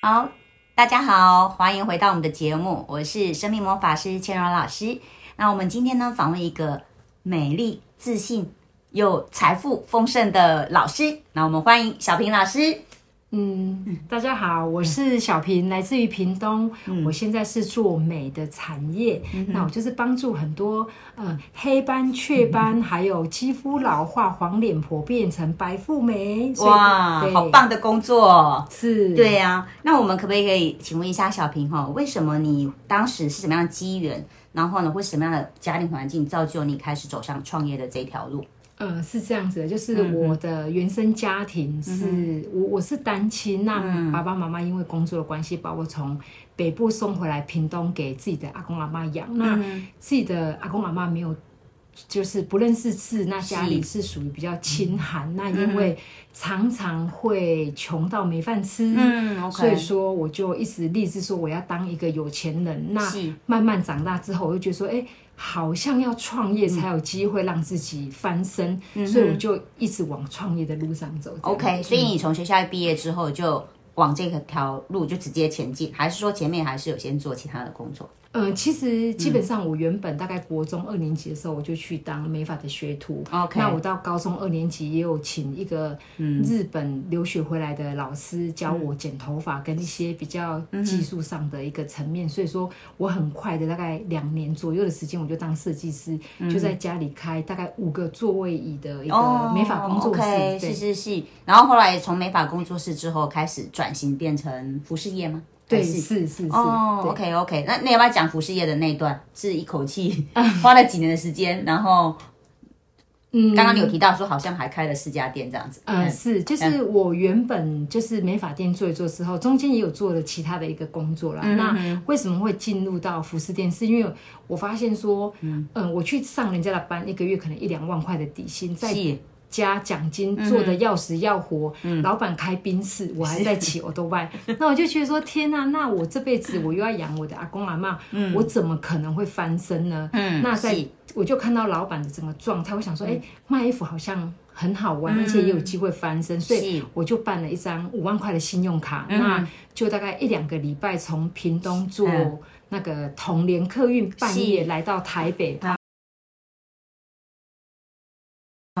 好，大家好，欢迎回到我们的节目，我是生命魔法师千柔老师。那我们今天呢，访问一个美丽、自信又财富丰盛的老师。那我们欢迎小平老师。嗯，大家好，我是小平，来自于屏东。我现在是做美的产业，那我就是帮助很多呃黑斑、雀斑，还有肌肤老化、黄脸婆变成白富美。哇，好棒的工作！是，对呀。那我们可不可以可以请问一下小平哈，为什么你当时是什么样的机缘，然后呢，会什么样的家庭环境造就你开始走上创业的这条路？呃，是这样子的，就是我的原生家庭是我我是单亲，那爸爸妈妈因为工作的关系把我从北部送回来屏东给自己的阿公阿妈养，那自己的阿公阿妈没有，就是不认识字，那家里是属于比较清寒，那因为常常会穷到没饭吃，嗯，所以说我就一直立志说我要当一个有钱人，那慢慢长大之后，我就觉得说，哎。好像要创业才有机会让自己翻身，所以我就一直往创业的路上走。OK，所以你从学校毕业之后就往这条路就直接前进，还是说前面还是有先做其他的工作？嗯，其实基本上我原本大概国中二年级的时候，我就去当美发的学徒。OK，那我到高中二年级也有请一个日本留学回来的老师教我剪头发跟一些比较技术上的一个层面。所以说我很快的大概两年左右的时间，我就当设计师，就在家里开大概五个座位椅的一个美发工作室。是是是。然后后来从美发工作室之后开始转型变成服饰业吗？对，是是是哦，OK OK，那那要不要讲服饰业的那一段？是一口气花了几年的时间，然后，嗯，刚刚你有提到说好像还开了四家店这样子。嗯，是，就是我原本就是美发店做一做之后，中间也有做了其他的一个工作啦。那为什么会进入到服饰店？是因为我发现说，嗯嗯，我去上人家的班，一个月可能一两万块的底薪，在。加奖金做的要死要活，老板开宾士，我还在骑我都拜。那我就觉得说天呐，那我这辈子我又要养我的阿公阿妈，我怎么可能会翻身呢？那在我就看到老板的整个状态，我想说，哎，卖衣服好像很好玩，而且也有机会翻身，所以我就办了一张五万块的信用卡，那就大概一两个礼拜从屏东坐那个同联客运半夜来到台北。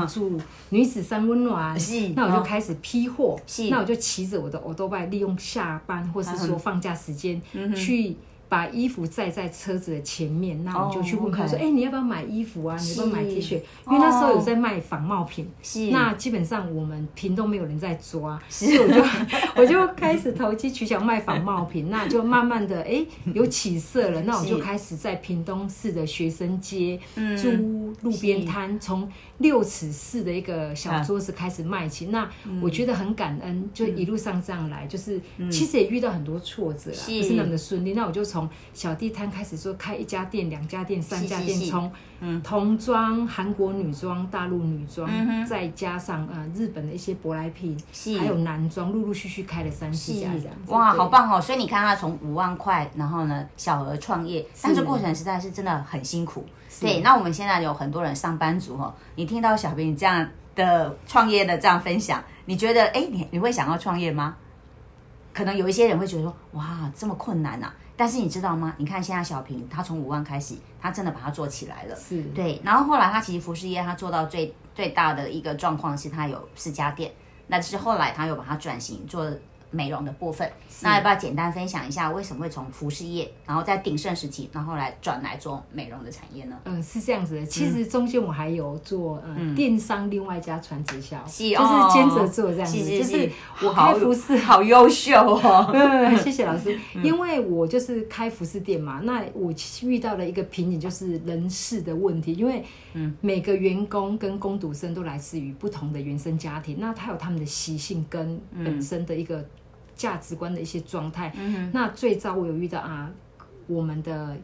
住女子三温暖，是，那我就开始批货，是，那我就骑着我的欧多拜，利用下班或是说放假时间去。把衣服载在车子的前面，那我就去问他说：“哎，你要不要买衣服啊？你要不要买 T 恤？因为那时候有在卖仿冒品，是那基本上我们屏都没有人在抓，所以我就 我就开始投机取巧卖仿冒品，那就慢慢的哎有起色了，那我就开始在屏东市的学生街租路边摊，从六尺四的一个小桌子开始卖起。那我觉得很感恩，就一路上这样来，就是其实也遇到很多挫折啦，不是那么的顺利。那我就从从小地摊开始说开一家店、两家店、三家店，从童装、韩国女装、大陆女装，再加上呃日本的一些舶来品，还有男装，陆陆续续开了三四家这样子。哇，好棒哦！所以你看他从五万块，然后呢小额创业，但这过程实在是真的很辛苦。对，那我们现在有很多人上班族哦，你听到小兵这样的创业的这样分享，你觉得哎，你你会想要创业吗？可能有一些人会觉得说，哇，这么困难呐！但是你知道吗？你看现在小平，他从五万开始，他真的把它做起来了。是对，然后后来他其实服饰业，他做到最最大的一个状况是，他有四家店。那是后来他又把它转型做。美容的部分，那要不要简单分享一下为什么会从服饰业，然后在鼎盛时期，然后来转来做美容的产业呢？嗯，是这样子的。其实中间我还有做嗯电商，另外一家传直销，就是兼着做这样子。就是我开服饰，好优秀哦。嗯，谢谢老师。因为我就是开服饰店嘛，那我遇到了一个瓶颈，就是人事的问题。因为嗯，每个员工跟工读生都来自于不同的原生家庭，那他有他们的习性跟本身的一个。价值观的一些状态，那最早我有遇到啊，我们的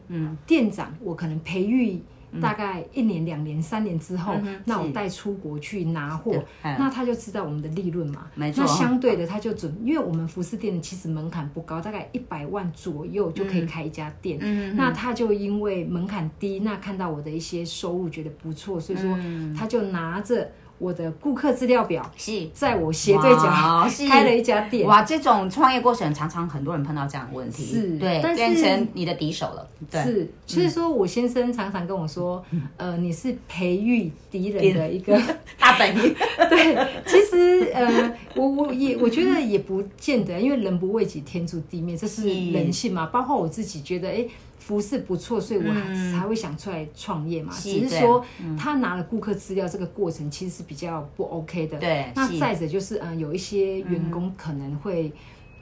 店长，我可能培育大概一年、两年、三年之后，那我带出国去拿货，那他就知道我们的利润嘛。没错。那相对的，他就准，因为我们服饰店其实门槛不高，大概一百万左右就可以开一家店。嗯那他就因为门槛低，那看到我的一些收入觉得不错，所以说他就拿着。我的顾客资料表是在我斜对角开了一家店。哇，这种创业过程常常很多人碰到这样的问题，是，对，变成你的敌手了。是，所以说我先生常常跟我说，呃，你是培育敌人的一个 大本营。对，其实呃，我我也我觉得也不见得，因为人不为己，天诛地灭，这是人性嘛。包括我自己觉得，哎。服饰不错，所以我才会想出来创业嘛。只是说他拿了顾客资料这个过程其实是比较不 OK 的。对，那再者就是，嗯，有一些员工可能会，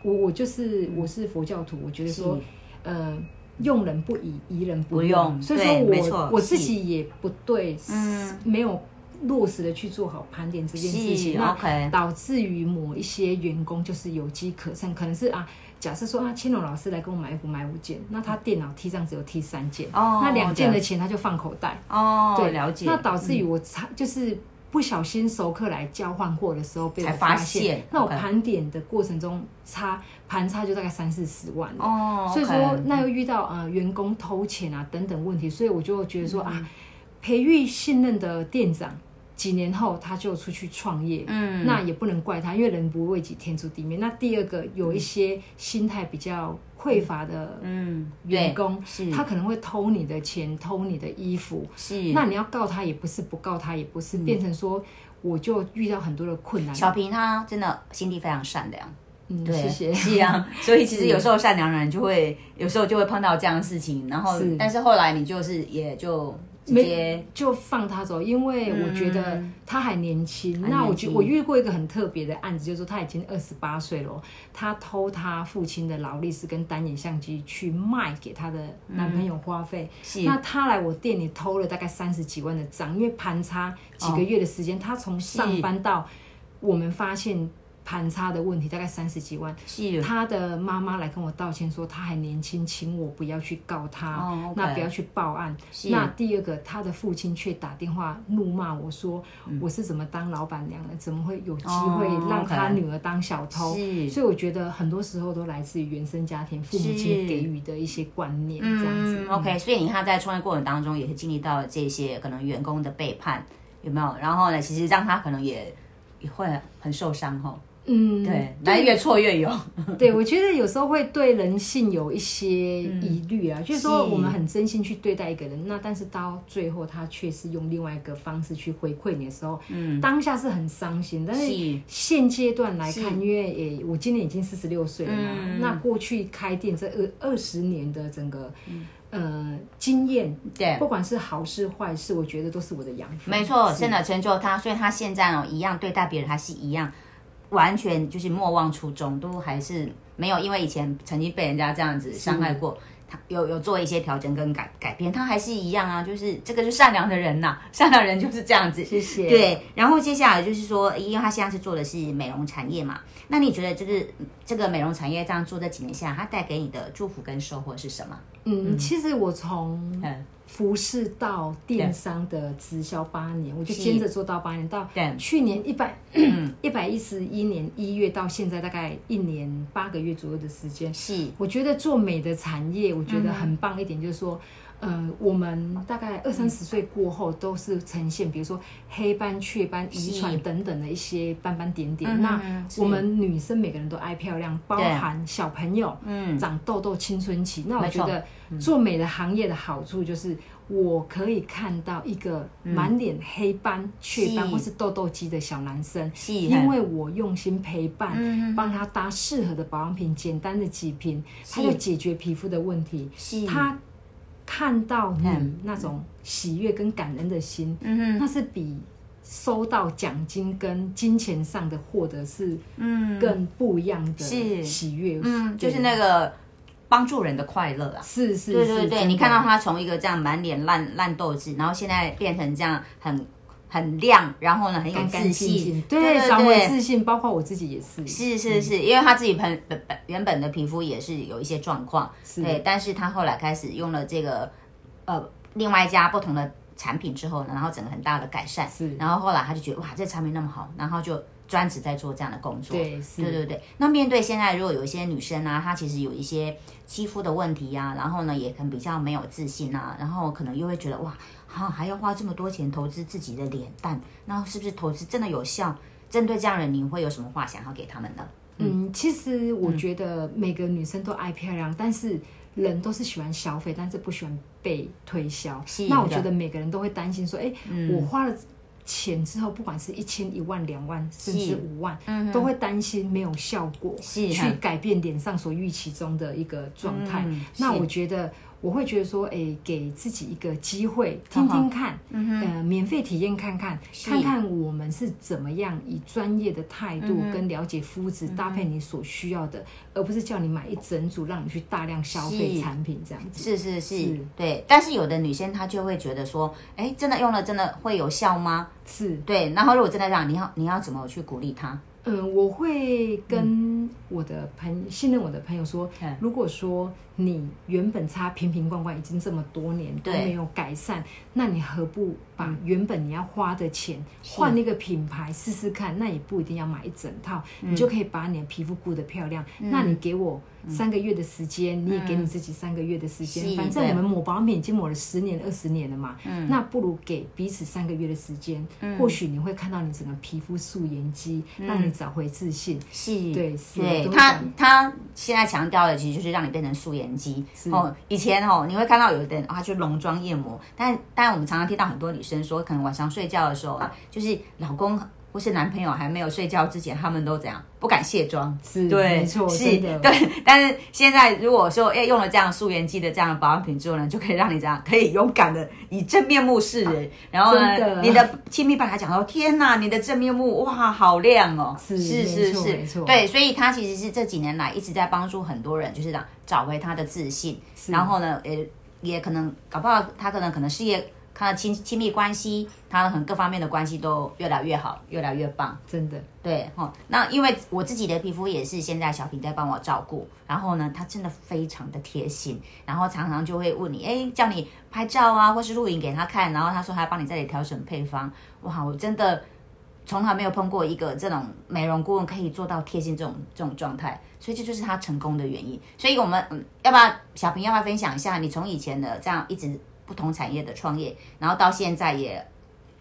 我我就是我是佛教徒，我觉得说，呃，用人不疑，疑人不用。所以说我我自己也不对，嗯，没有落实的去做好盘点这件事情，那导致于某一些员工就是有机可乘，可能是啊。假设说啊，青龙老师来跟我买衣服买五件，那他电脑踢上只有踢三件，那两件的钱他就放口袋。哦，对，了解。那导致于我差就是不小心熟客来交换货的时候被我发现，那我盘点的过程中差盘差就大概三四十万。哦，所以说那又遇到呃员工偷钱啊等等问题，所以我就觉得说啊，培育信任的店长。几年后他就出去创业，嗯，那也不能怪他，因为人不为己，天诛地灭。那第二个有一些心态比较匮乏的，嗯，员工，是，他可能会偷你的钱，偷你的衣服，是。那你要告他也不是，不告他也不是，变成说我就遇到很多的困难。小平他真的心地非常善良，嗯，谢谢，是啊。所以其实有时候善良人就会有时候就会碰到这样的事情，然后但是后来你就是也就。没就放他走，因为我觉得他还年轻。那我觉我遇过一个很特别的案子，就是说他已经二十八岁了，他偷他父亲的劳力士跟单眼相机去卖给他的男朋友花费。那他来我店里偷了大概三十几万的账，因为盘差几个月的时间，他从上班到我们发现。盘差的问题大概三十几万，他的妈妈来跟我道歉说他还年轻，请我不要去告他，那不要去报案。那第二个，他的父亲却打电话怒骂我说我是怎么当老板娘的，怎么会有机会让他女儿当小偷？所以我觉得很多时候都来自于原生家庭父母亲给予的一些观念这样子。OK，所以你看在创业过程当中也是经历到了这些可能员工的背叛有没有？然后呢，其实让他可能也也会很受伤哈。嗯，对，来越挫越勇。对，我觉得有时候会对人性有一些疑虑啊，就是说我们很真心去对待一个人，那但是到最后他却是用另外一个方式去回馈你的时候，嗯，当下是很伤心。但是现阶段来看，因为也，我今年已经四十六岁了嘛，那过去开店这二二十年的整个呃经验，对，不管是好事坏事，我觉得都是我的养分。没错，真的成就他，所以他现在哦一样对待别人还是一样。完全就是莫忘初衷，都还是没有，因为以前曾经被人家这样子伤害过，他有有做一些调整跟改改变，他还是一样啊，就是这个是善良的人呐，善良人就是这样子。谢谢。对，然后接下来就是说，因为他现在是做的是美容产业嘛，那你觉得就是这个美容产业这样做这几年下，它带给你的祝福跟收获是什么？嗯，其实我从服饰到电商的直销八年，我就兼着做到八年，到去年一百一百一十一年一月到现在大概一年八个月左右的时间。是，我觉得做美的产业，我觉得很棒一点，就是说。呃，我们大概二三十岁过后都是呈现，比如说黑斑、雀斑、遗传等等的一些斑斑点点。那我们女生每个人都爱漂亮，包含小朋友，嗯，长痘痘、青春期。那我觉得做美的行业的好处就是，我可以看到一个满脸黑斑、雀斑或是痘痘肌的小男生，因为我用心陪伴，帮他搭适合的保养品，简单的几瓶，他就解决皮肤的问题。他。看到你那种喜悦跟感恩的心，嗯那是比收到奖金跟金钱上的获得是，嗯，更不一样的喜悦，嗯，就是那个帮助人的快乐啊，是是，对对对，你看到他从一个这样满脸烂烂痘子，然后现在变成这样很。很亮，然后呢，很有自信，对，找回自信，包括我自己也是，是是是，因为他自己本本本原本的皮肤也是有一些状况，对，但是他后来开始用了这个呃另外一家不同的产品之后呢，然后整个很大的改善，是，然后后来他就觉得哇，这产品那么好，然后就。专职在做这样的工作。对，对对对。那面对现在如果有一些女生啊，她其实有一些肌肤的问题呀，然后呢也可能比较没有自信啊，然后可能又会觉得哇，好还要花这么多钱投资自己的脸蛋，那是不是投资真的有效？针对这样人，你会有什么话想要给他们呢？嗯，其实我觉得每个女生都爱漂亮，但是人都是喜欢消费，但是不喜欢被推销。那我觉得每个人都会担心说，哎，我花了钱之后，不管是一千、一万、两万，甚至五万，都会担心没有效果，去改变脸上所预期中的一个状态。那我觉得。我会觉得说，哎，给自己一个机会，听听看，呃，免费体验看看，看看我们是怎么样以专业的态度跟了解肤质搭配你所需要的，而不是叫你买一整组让你去大量消费产品这样子。是是是，对。但是有的女生她就会觉得说，哎，真的用了真的会有效吗？是对。然后如果真的这样，你要你要怎么去鼓励她？嗯，我会跟我的朋信任我的朋友说，如果说你原本擦瓶瓶罐罐已经这么多年都没有改善，那你何不把原本你要花的钱换那个品牌试试看？那也不一定要买一整套，你就可以把你的皮肤顾得漂亮。那你给我。三个月的时间，你也给你自己三个月的时间。反正我们抹保养品已经抹了十年、二十年了嘛，那不如给彼此三个月的时间。或许你会看到你整个皮肤素颜肌，让你找回自信。是，对，对他他现在强调的其实就是让你变成素颜肌。哦，以前哦，你会看到有的人他去浓妆艳抹，但但我们常常听到很多女生说，可能晚上睡觉的时候啊，就是老公。或是男朋友还没有睡觉之前，他们都怎样不敢卸妆？是，对，没错，是，对。但是现在如果说，哎，用了这样素颜肌的这样的保养品之后呢，就可以让你这样可以勇敢的以真面目示人。然后呢，你的亲密伴侣讲说：“天哪，你的真面目哇，好亮哦！”是是是，没错，对。所以他其实是这几年来一直在帮助很多人，就是让找回他的自信。然后呢，也也可能搞不好他可能可能事业。他的亲亲密关系，他很各方面的关系都越来越好，越来越棒，真的。对哈，那因为我自己的皮肤也是现在小平在帮我照顾，然后呢，他真的非常的贴心，然后常常就会问你，哎，叫你拍照啊，或是录影给他看，然后他说他帮你这里调整配方，哇，我真的从来没有碰过一个这种美容顾问可以做到贴心这种这种状态，所以这就是他成功的原因。所以我们嗯，要不要小平要不要分享一下你从以前的这样一直。不同产业的创业，然后到现在也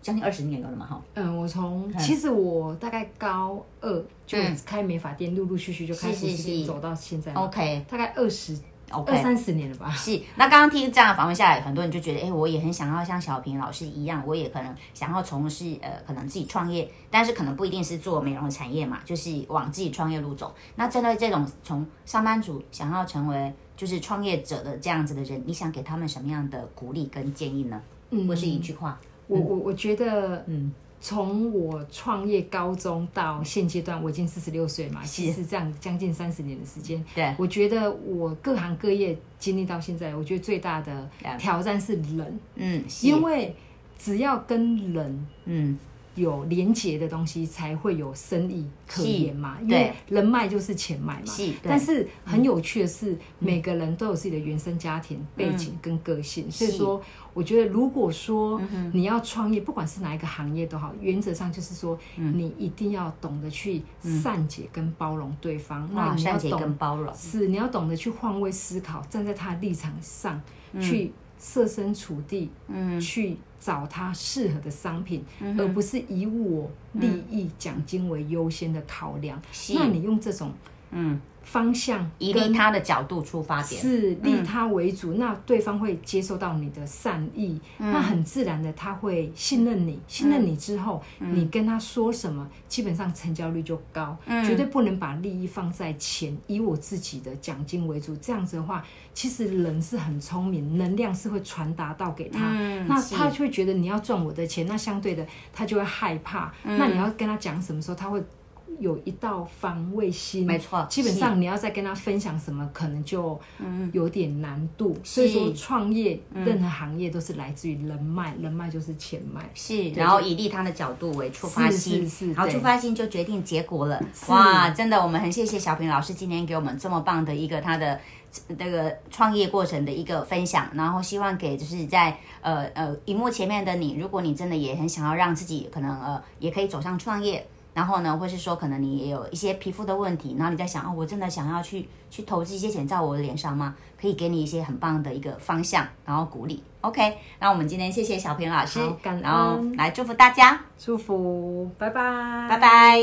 将近二十年了嘛，哈。嗯，我从其实我大概高二就开美发店，陆陆续续就开始走到现在。OK，大概二十。二三十年了吧？是。那刚刚听这样的访问下来，很多人就觉得，哎，我也很想要像小平老师一样，我也可能想要从事呃，可能自己创业，但是可能不一定是做美容产业嘛，就是往自己创业路走。那针对这种从上班族想要成为就是创业者的这样子的人，你想给他们什么样的鼓励跟建议呢？嗯，或是一句话？我我我觉得，嗯。从我创业高中到现阶段，我已经四十六岁嘛，其实这样将近三十年的时间。对，我觉得我各行各业经历到现在，我觉得最大的挑战是人。嗯，因为只要跟人，嗯。有连结的东西才会有生意可言嘛，因为人脉就是钱脉嘛。但是很有趣的是，每个人都有自己的原生家庭背景跟个性，所以说，我觉得如果说你要创业，不管是哪一个行业都好，原则上就是说，你一定要懂得去善解跟包容对方。那你要懂包容，是你要懂得去换位思考，站在他的立场上去。设身处地，嗯，去找他适合的商品，而不是以我利益奖金为优先的考量。那你用这种，嗯。方向以利他的角度出发点是利他为主，那对方会接受到你的善意，那很自然的他会信任你，信任你之后，你跟他说什么，基本上成交率就高，绝对不能把利益放在前，以我自己的奖金为主。这样子的话，其实人是很聪明，能量是会传达到给他，那他就会觉得你要赚我的钱，那相对的他就会害怕。那你要跟他讲什么时候，他会。有一道防卫心，没错。基本上你要再跟他分享什么，可能就有点难度。所以说，创业任何行业都是来自于人脉，人脉就是钱脉。是，然后以利他的角度为出发心，然后出发心就决定结果了。哇，真的，我们很谢谢小平老师今天给我们这么棒的一个他的那个创业过程的一个分享。然后希望给就是在呃呃荧幕前面的你，如果你真的也很想要让自己可能呃也可以走上创业。然后呢，或是说可能你也有一些皮肤的问题，然后你在想哦，我真的想要去去投资一些钱在我的脸上吗？可以给你一些很棒的一个方向，然后鼓励。OK，那我们今天谢谢小平老师，然后来祝福大家，祝福，拜拜，拜拜。